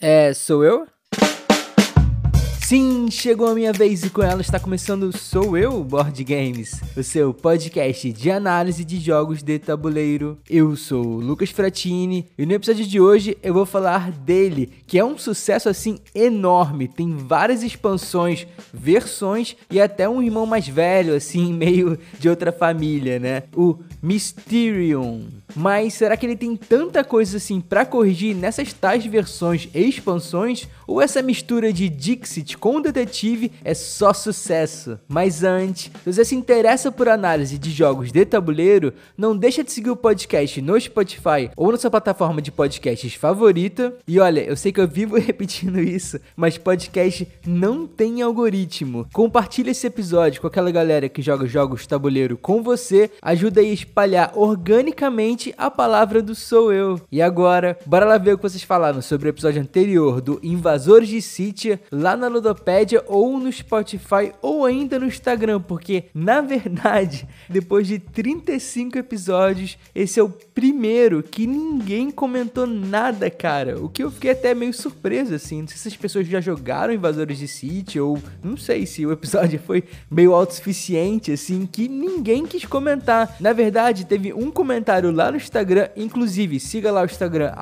É, sou eu? Sim, chegou a minha vez e com ela está começando Sou Eu Board Games, o seu podcast de análise de jogos de tabuleiro. Eu sou o Lucas Fratini e no episódio de hoje eu vou falar dele, que é um sucesso assim enorme, tem várias expansões, versões e até um irmão mais velho assim, meio de outra família, né? O Mysterium. Mas será que ele tem tanta coisa assim para corrigir nessas tais versões e expansões? Ou essa mistura de Dixit com detetive é só sucesso? Mas antes, se você se interessa por análise de jogos de tabuleiro, não deixa de seguir o podcast no Spotify ou na sua plataforma de podcasts favorita. E olha, eu sei que eu vivo repetindo isso, mas podcast não tem algoritmo. Compartilhe esse episódio com aquela galera que joga jogos tabuleiro com você, ajuda a espalhar organicamente a palavra do sou eu. E agora, bora lá ver o que vocês falaram sobre o episódio anterior do Invasores de City lá na Ludopédia ou no Spotify ou ainda no Instagram, porque na verdade, depois de 35 episódios, esse é o primeiro que ninguém comentou nada, cara. O que eu fiquei até meio surpreso assim. Não sei se as pessoas já jogaram Invasores de City ou não sei se o episódio foi meio autossuficiente assim que ninguém quis comentar. Na verdade, teve um comentário lá no Instagram, inclusive siga lá o Instagram,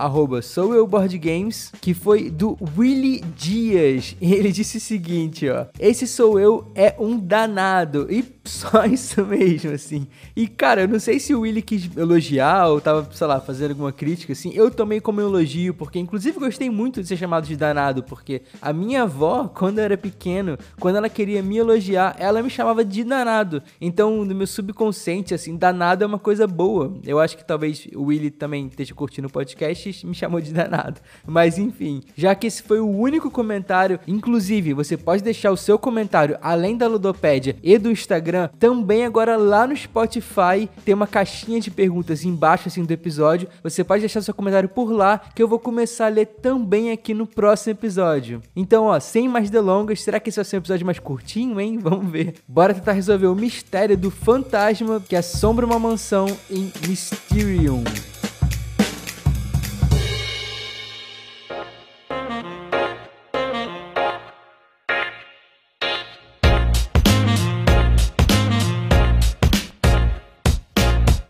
soueuboardgames, que foi do Willy Dias. E ele disse o seguinte, ó. Esse sou eu é um danado. E só isso mesmo, assim. E, cara, eu não sei se o Willy quis elogiar ou tava, sei lá, fazendo alguma crítica, assim. Eu tomei como elogio, porque inclusive gostei muito de ser chamado de danado, porque a minha avó, quando eu era pequeno, quando ela queria me elogiar, ela me chamava de danado. Então, no meu subconsciente, assim, danado é uma coisa boa. Eu acho que talvez o Willy também esteja curtindo o podcast e me chamou de danado. Mas, enfim, já que esse foi o único comentário, inclusive, você pode deixar o seu comentário além da Ludopédia e do Instagram Instagram, também agora lá no Spotify tem uma caixinha de perguntas embaixo assim do episódio. Você pode deixar seu comentário por lá que eu vou começar a ler também aqui no próximo episódio. Então, ó, sem mais delongas, será que esse vai ser um episódio mais curtinho, hein? Vamos ver. Bora tentar resolver o mistério do fantasma que assombra uma mansão em Mysterium.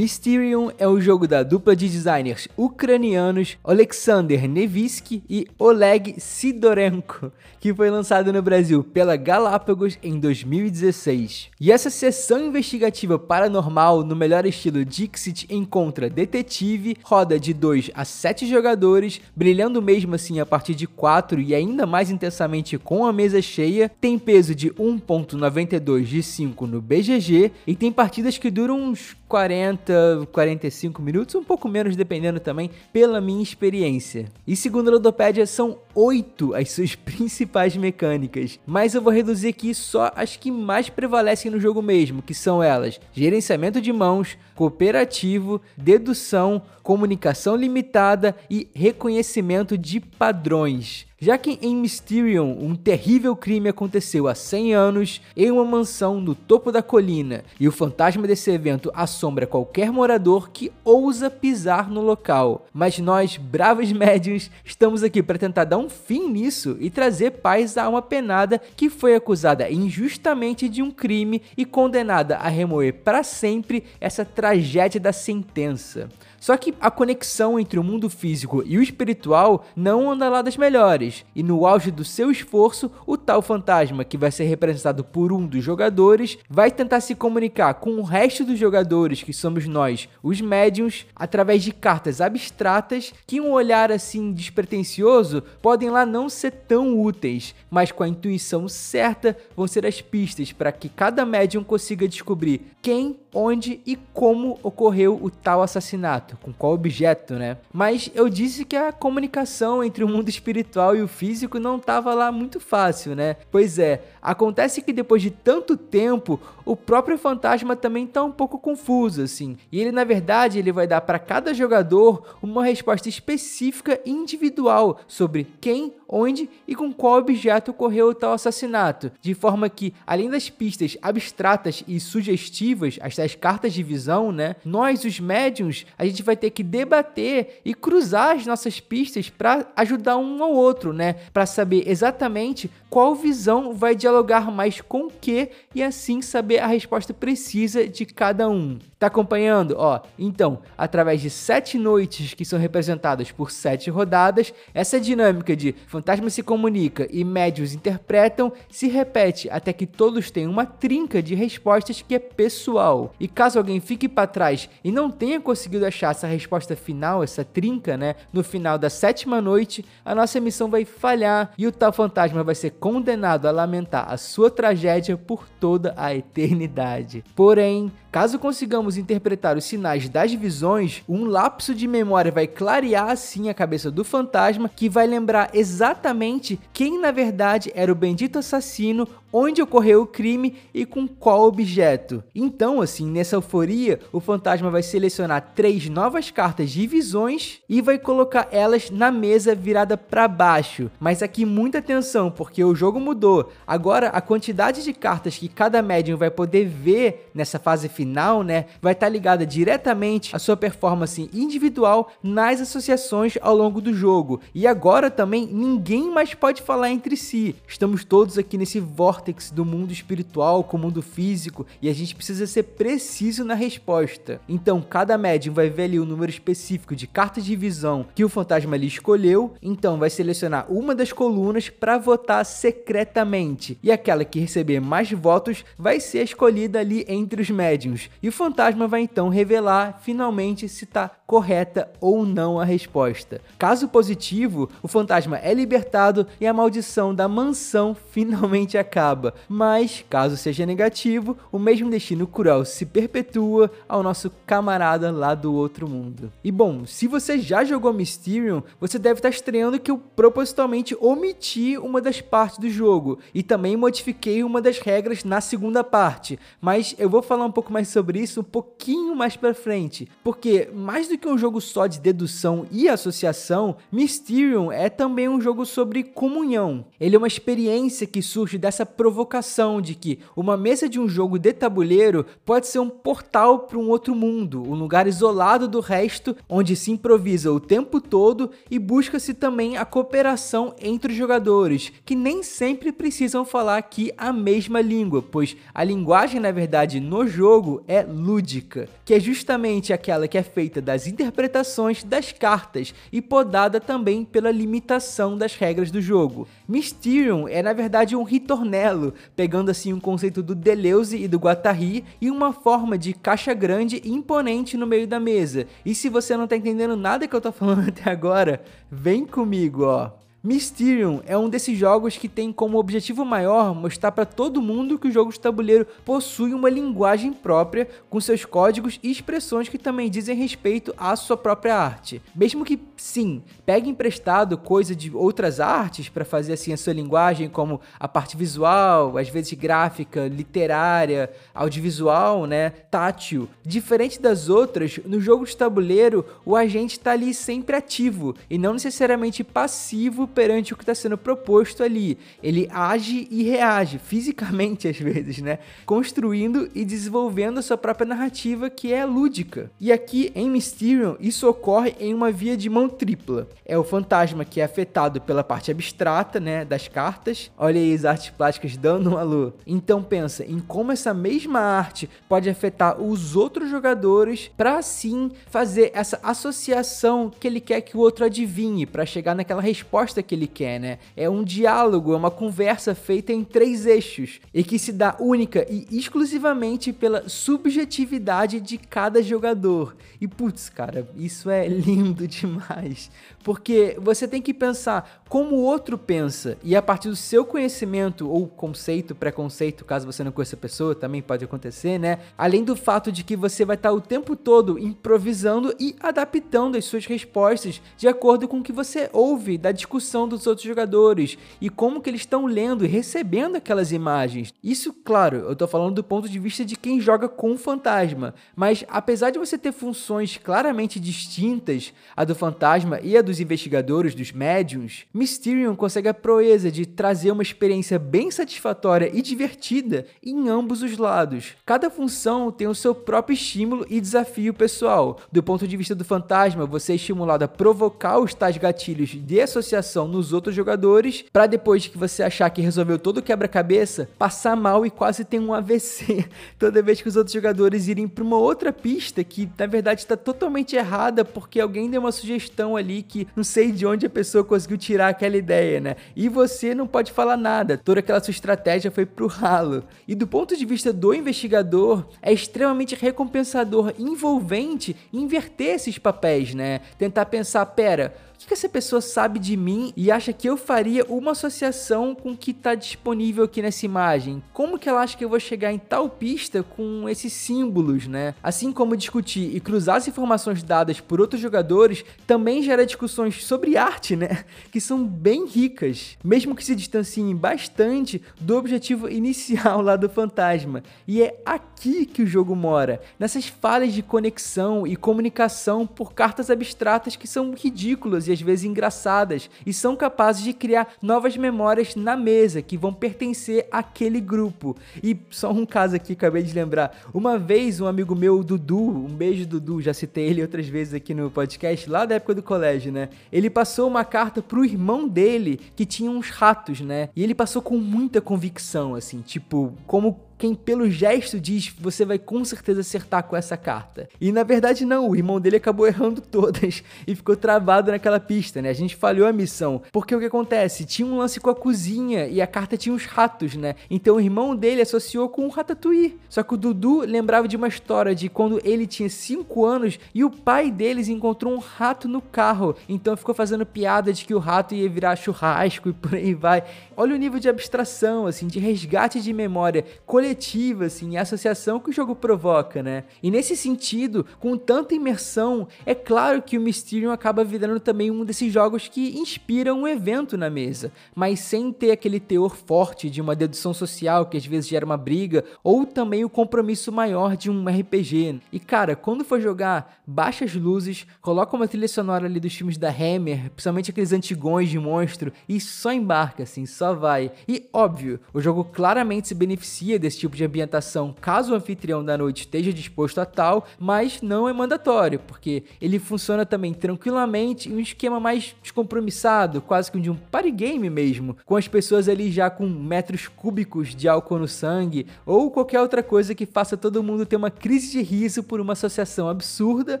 Mysterium é o jogo da dupla de designers ucranianos Alexander Nevsky e Oleg Sidorenko, que foi lançado no Brasil pela Galápagos em 2016. E essa sessão investigativa paranormal no melhor estilo Dixit encontra detetive, roda de 2 a 7 jogadores, brilhando mesmo assim a partir de 4 e ainda mais intensamente com a mesa cheia, tem peso de 1.92 de 5 no BGG e tem partidas que duram uns 40, 45 minutos, um pouco menos dependendo também, pela minha experiência. E segundo a Ludopédia, são oito as suas principais mecânicas, mas eu vou reduzir aqui só as que mais prevalecem no jogo mesmo, que são elas: gerenciamento de mãos, cooperativo, dedução, comunicação limitada e reconhecimento de padrões. Já que em Mysterium um terrível crime aconteceu há 100 anos em uma mansão no topo da colina e o fantasma desse evento assombra qualquer morador que ousa pisar no local. Mas nós, bravos médiums, estamos aqui para tentar dar um fim nisso e trazer paz a uma penada que foi acusada injustamente de um crime e condenada a remoer para sempre essa tragédia da sentença. Só que a conexão entre o mundo físico e o espiritual não anda lá das melhores, e no auge do seu esforço, o tal fantasma, que vai ser representado por um dos jogadores, vai tentar se comunicar com o resto dos jogadores, que somos nós, os médiums, através de cartas abstratas que um olhar assim despretensioso podem lá não ser tão úteis, mas com a intuição certa vão ser as pistas para que cada médium consiga descobrir quem onde e como ocorreu o tal assassinato, com qual objeto, né? Mas eu disse que a comunicação entre o mundo espiritual e o físico não estava lá muito fácil, né? Pois é, acontece que depois de tanto tempo, o próprio fantasma também está um pouco confuso, assim. E ele, na verdade, ele vai dar para cada jogador uma resposta específica e individual sobre quem onde e com qual objeto ocorreu tal assassinato, de forma que, além das pistas abstratas e sugestivas, as tais cartas de visão, né, nós, os médiums, a gente vai ter que debater e cruzar as nossas pistas para ajudar um ao outro, né, para saber exatamente qual visão vai dialogar mais com o que e assim saber a resposta precisa de cada um. Tá acompanhando? Ó, então, através de sete noites que são representadas por sete rodadas, essa dinâmica de fantasma se comunica e médios interpretam se repete até que todos tenham uma trinca de respostas que é pessoal. E caso alguém fique para trás e não tenha conseguido achar essa resposta final, essa trinca, né, no final da sétima noite, a nossa missão vai falhar e o tal fantasma vai ser condenado a lamentar a sua tragédia por toda a eternidade. Porém, Caso consigamos interpretar os sinais das visões, um lapso de memória vai clarear assim a cabeça do fantasma, que vai lembrar exatamente quem na verdade era o bendito assassino onde ocorreu o crime e com qual objeto. Então, assim, nessa euforia, o fantasma vai selecionar três novas cartas de visões e vai colocar elas na mesa virada para baixo. Mas aqui muita atenção, porque o jogo mudou. Agora a quantidade de cartas que cada médium vai poder ver nessa fase final, né, vai estar tá ligada diretamente à sua performance individual nas associações ao longo do jogo. E agora também ninguém mais pode falar entre si. Estamos todos aqui nesse vórtex do mundo espiritual com o mundo físico e a gente precisa ser preciso na resposta. Então, cada médium vai ver ali o número específico de cartas de visão que o fantasma ali escolheu, então vai selecionar uma das colunas para votar secretamente e aquela que receber mais votos vai ser escolhida ali entre os médiums. E o fantasma vai então revelar finalmente se está correta ou não a resposta. Caso positivo, o fantasma é libertado e a maldição da mansão finalmente acaba mas caso seja negativo, o mesmo destino cruel se perpetua ao nosso camarada lá do outro mundo. E bom, se você já jogou Mysterium, você deve estar estranhando que eu propositalmente omiti uma das partes do jogo e também modifiquei uma das regras na segunda parte, mas eu vou falar um pouco mais sobre isso um pouquinho mais para frente, porque mais do que um jogo só de dedução e associação, Mysterium é também um jogo sobre comunhão. Ele é uma experiência que surge dessa provocação de que uma mesa de um jogo de tabuleiro pode ser um portal para um outro mundo, um lugar isolado do resto, onde se improvisa o tempo todo e busca-se também a cooperação entre os jogadores, que nem sempre precisam falar aqui a mesma língua, pois a linguagem, na verdade, no jogo é lúdica, que é justamente aquela que é feita das interpretações das cartas e podada também pela limitação das regras do jogo. Mysterium é, na verdade, um ritornelo pegando assim um conceito do Deleuze e do Guattari e uma forma de caixa grande e imponente no meio da mesa. E se você não tá entendendo nada que eu tô falando até agora, vem comigo, ó. Mysterium é um desses jogos que tem como objetivo maior mostrar para todo mundo que o jogo de tabuleiro possui uma linguagem própria, com seus códigos e expressões que também dizem respeito à sua própria arte. Mesmo que, sim, pegue emprestado coisa de outras artes para fazer assim a sua linguagem, como a parte visual, às vezes gráfica, literária, audiovisual, né, tátil. Diferente das outras, no jogo de tabuleiro, o agente está ali sempre ativo e não necessariamente passivo perante o que está sendo proposto ali. Ele age e reage fisicamente às vezes, né? Construindo e desenvolvendo a sua própria narrativa que é lúdica. E aqui em Mysterium isso ocorre em uma via de mão tripla. É o fantasma que é afetado pela parte abstrata, né, das cartas. Olha aí as artes plásticas dando um alô. Então pensa em como essa mesma arte pode afetar os outros jogadores para assim fazer essa associação que ele quer que o outro adivinhe para chegar naquela resposta resposta que ele quer, né? É um diálogo, é uma conversa feita em três eixos e que se dá única e exclusivamente pela subjetividade de cada jogador. E putz, cara, isso é lindo demais, porque você tem que pensar como o outro pensa e a partir do seu conhecimento ou conceito, preconceito, caso você não conheça a pessoa, também pode acontecer, né? Além do fato de que você vai estar o tempo todo improvisando e adaptando as suas respostas de acordo com o que você ouve da discussão percepção dos outros jogadores e como que eles estão lendo e recebendo aquelas imagens. Isso, claro, eu tô falando do ponto de vista de quem joga com o fantasma, mas apesar de você ter funções claramente distintas, a do fantasma e a dos investigadores, dos médiums, Mysterium consegue a proeza de trazer uma experiência bem satisfatória e divertida em ambos os lados. Cada função tem o seu próprio estímulo e desafio pessoal. Do ponto de vista do fantasma, você é estimulado a provocar os tais gatilhos de associação nos outros jogadores, para depois que você achar que resolveu todo o quebra-cabeça, passar mal e quase ter um AVC toda vez que os outros jogadores irem para uma outra pista que na verdade está totalmente errada porque alguém deu uma sugestão ali que não sei de onde a pessoa conseguiu tirar aquela ideia, né? E você não pode falar nada, toda aquela sua estratégia foi pro ralo. E do ponto de vista do investigador, é extremamente recompensador, envolvente inverter esses papéis, né? Tentar pensar, pera, que, que essa pessoa sabe de mim e acha que eu faria uma associação com o que está disponível aqui nessa imagem? Como que ela acha que eu vou chegar em tal pista com esses símbolos, né? Assim como discutir e cruzar as informações dadas por outros jogadores também gera discussões sobre arte, né? Que são bem ricas, mesmo que se distanciem bastante do objetivo inicial lá do fantasma. E é aqui que o jogo mora, nessas falhas de conexão e comunicação por cartas abstratas que são ridículas e às vezes engraçadas e são capazes de criar novas memórias na mesa que vão pertencer àquele grupo. E só um caso aqui, acabei de lembrar. Uma vez um amigo meu, Dudu, um beijo Dudu, já citei ele outras vezes aqui no podcast, lá da época do colégio, né? Ele passou uma carta pro irmão dele que tinha uns ratos, né? E ele passou com muita convicção, assim, tipo, como quem pelo gesto diz você vai com certeza acertar com essa carta. E na verdade não, o irmão dele acabou errando todas e ficou travado naquela pista, né? A gente falhou a missão. Porque o que acontece? Tinha um lance com a cozinha e a carta tinha uns ratos, né? Então o irmão dele associou com o Ratatouille. Só que o Dudu lembrava de uma história de quando ele tinha 5 anos e o pai deles encontrou um rato no carro. Então ficou fazendo piada de que o rato ia virar churrasco e por aí vai. Olha o nível de abstração, assim, de resgate de memória coletiva coletiva, assim, a associação que o jogo provoca, né? E nesse sentido, com tanta imersão, é claro que o Mysterium acaba virando também um desses jogos que inspiram um evento na mesa, mas sem ter aquele teor forte de uma dedução social que às vezes gera uma briga, ou também o compromisso maior de um RPG. E cara, quando for jogar, baixa as luzes, coloca uma trilha sonora ali dos filmes da Hammer, principalmente aqueles antigões de monstro, e só embarca, assim, só vai. E óbvio, o jogo claramente se beneficia desse tipo de ambientação caso o anfitrião da noite esteja disposto a tal, mas não é mandatório, porque ele funciona também tranquilamente em um esquema mais descompromissado, quase que de um party game mesmo, com as pessoas ali já com metros cúbicos de álcool no sangue, ou qualquer outra coisa que faça todo mundo ter uma crise de riso por uma associação absurda,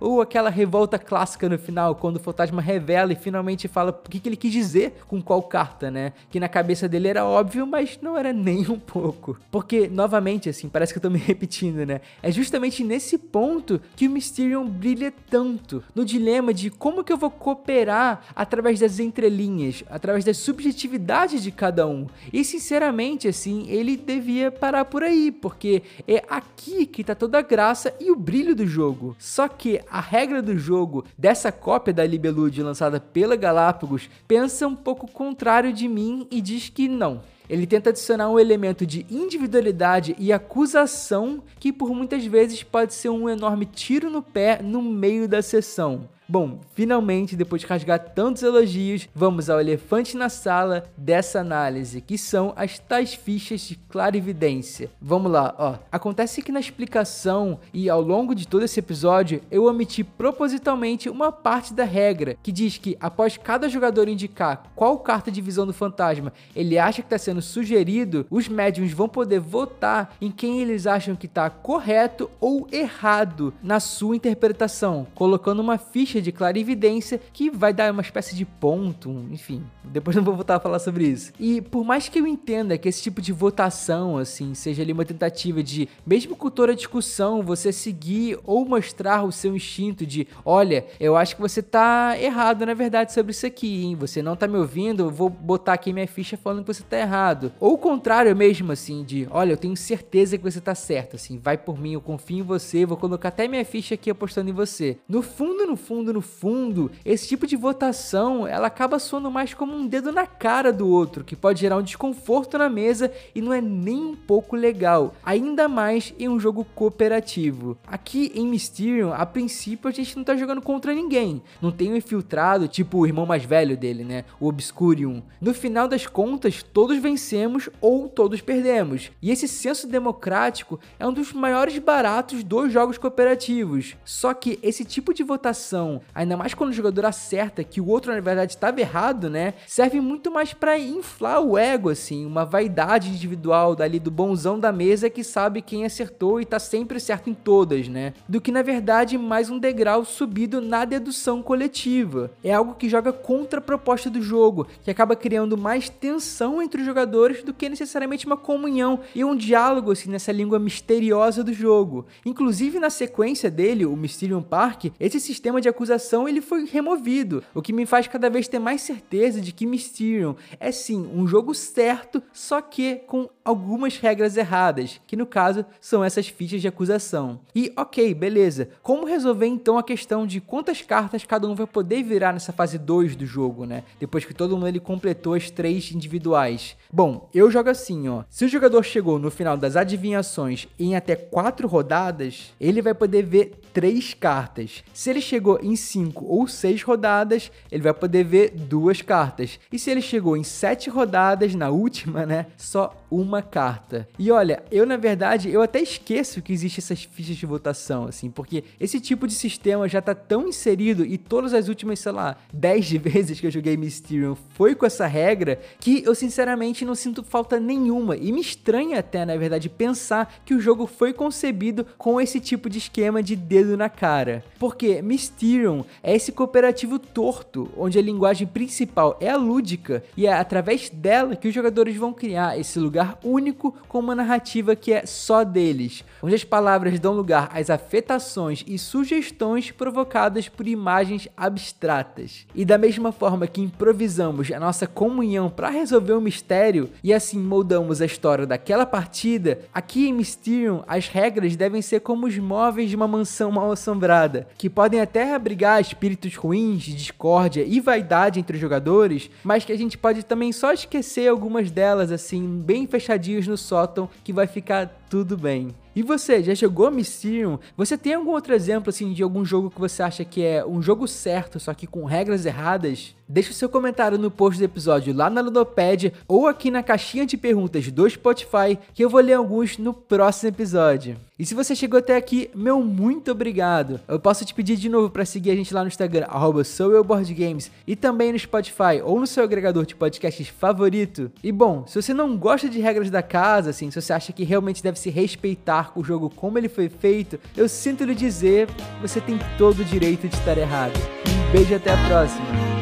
ou aquela revolta clássica no final, quando o fantasma revela e finalmente fala o que, que ele quis dizer com qual carta, né? Que na cabeça dele era óbvio, mas não era nem um pouco. Porque novamente, assim, parece que eu tô me repetindo, né? É justamente nesse ponto que o Mysterium brilha tanto. No dilema de como que eu vou cooperar através das entrelinhas, através da subjetividade de cada um. E sinceramente, assim, ele devia parar por aí, porque é aqui que tá toda a graça e o brilho do jogo. Só que a regra do jogo dessa cópia da Libelude lançada pela Galápagos pensa um pouco contrário de mim e diz que não ele tenta adicionar um elemento de individualidade e acusação que por muitas vezes pode ser um enorme tiro no pé no meio da sessão. Bom, finalmente, depois de rasgar tantos elogios, vamos ao elefante na sala dessa análise, que são as tais fichas de clarividência. Vamos lá, ó. Acontece que na explicação e ao longo de todo esse episódio, eu omiti propositalmente uma parte da regra, que diz que após cada jogador indicar qual carta de visão do fantasma ele acha que está sendo sugerido, os médiums vão poder votar em quem eles acham que está correto ou errado na sua interpretação, colocando uma ficha de clarividência que vai dar uma espécie de ponto, enfim. Depois não vou voltar a falar sobre isso. E por mais que eu entenda que esse tipo de votação, assim, seja ali uma tentativa de, mesmo com toda a discussão, você seguir ou mostrar o seu instinto de, olha, eu acho que você tá errado na verdade sobre isso aqui, hein? Você não tá me ouvindo, eu vou botar aqui minha ficha falando que você tá errado. Ou o contrário mesmo, assim, de, olha, eu tenho certeza que você tá certo, assim, vai por mim, eu confio em você, vou colocar até minha ficha aqui apostando em você. No fundo, no fundo, fundo, no fundo, esse tipo de votação, ela acaba soando mais como um dedo na cara do outro, que pode gerar um desconforto na mesa e não é nem um pouco legal, ainda mais em um jogo cooperativo. Aqui em Mysterium, a princípio a gente não tá jogando contra ninguém, não tem um infiltrado, tipo o irmão mais velho dele, né, o Obscurium. No final das contas, todos vencemos ou todos perdemos. E esse senso democrático é um dos maiores baratos dos jogos cooperativos. Só que esse tipo de votação, ainda mais quando o jogador acerta que o outro na verdade estava errado, né, serve muito mais para inflar o ego assim, uma vaidade individual dali do bonzão da mesa que sabe quem acertou e tá sempre certo em todas, né? Do que na verdade mais um degrau subido na dedução coletiva. É algo que joga contra a proposta do jogo, que acaba criando mais tensão entre os jogadores do que necessariamente uma comunhão e um diálogo assim nessa língua misteriosa do jogo. Inclusive na sequência dele, o Mysterium Park, esse sistema de acusação ele foi removido, o que me faz cada vez ter mais certeza de que Mysterium é sim um jogo certo, só que com algumas regras erradas, que no caso são essas fichas de acusação. E ok, beleza. Como resolver então a questão de quantas cartas cada um vai poder virar nessa fase 2 do jogo, né? Depois que todo mundo ele completou as três individuais. Bom, eu jogo assim, ó. Se o jogador chegou no final das adivinhações em até quatro rodadas, ele vai poder ver três cartas. Se ele chegou em cinco ou seis rodadas, ele vai poder ver duas cartas. E se ele chegou em sete rodadas, na última, né, só uma carta. E olha, eu na verdade, eu até esqueço que existe essas fichas de votação, assim, porque esse tipo de sistema já tá tão inserido e todas as últimas, sei lá, 10 vezes que eu joguei Mysterium foi com essa regra que eu sinceramente não sinto falta nenhuma e me estranha até, na verdade, pensar que o jogo foi concebido com esse tipo de esquema de dedo na cara. Porque Mysterium é esse cooperativo torto, onde a linguagem principal é a lúdica e é através dela que os jogadores vão criar esse lugar único com uma narrativa que é só deles, onde as palavras dão lugar às afetações e sugestões provocadas por imagens abstratas. E da mesma forma que improvisamos a nossa comunhão para resolver o um mistério e assim moldamos a história daquela partida, aqui em Mysterium as regras devem ser como os móveis de uma mansão mal assombrada, que podem até abrigar espíritos ruins, discórdia e vaidade entre os jogadores, mas que a gente pode também só esquecer algumas delas assim, bem fechadinhos no sótão, que vai ficar tudo bem. E você, já jogou Mysterium? Você tem algum outro exemplo assim de algum jogo que você acha que é um jogo certo, só que com regras erradas? Deixe o seu comentário no post do episódio lá na Ludopad ou aqui na caixinha de perguntas do Spotify, que eu vou ler alguns no próximo episódio. E se você chegou até aqui, meu muito obrigado. Eu posso te pedir de novo para seguir a gente lá no Instagram, arroba e também no Spotify ou no seu agregador de podcasts favorito. E bom, se você não gosta de regras da casa, assim, se você acha que realmente deve se respeitar o jogo como ele foi feito, eu sinto lhe dizer, você tem todo o direito de estar errado. Um beijo e até a próxima.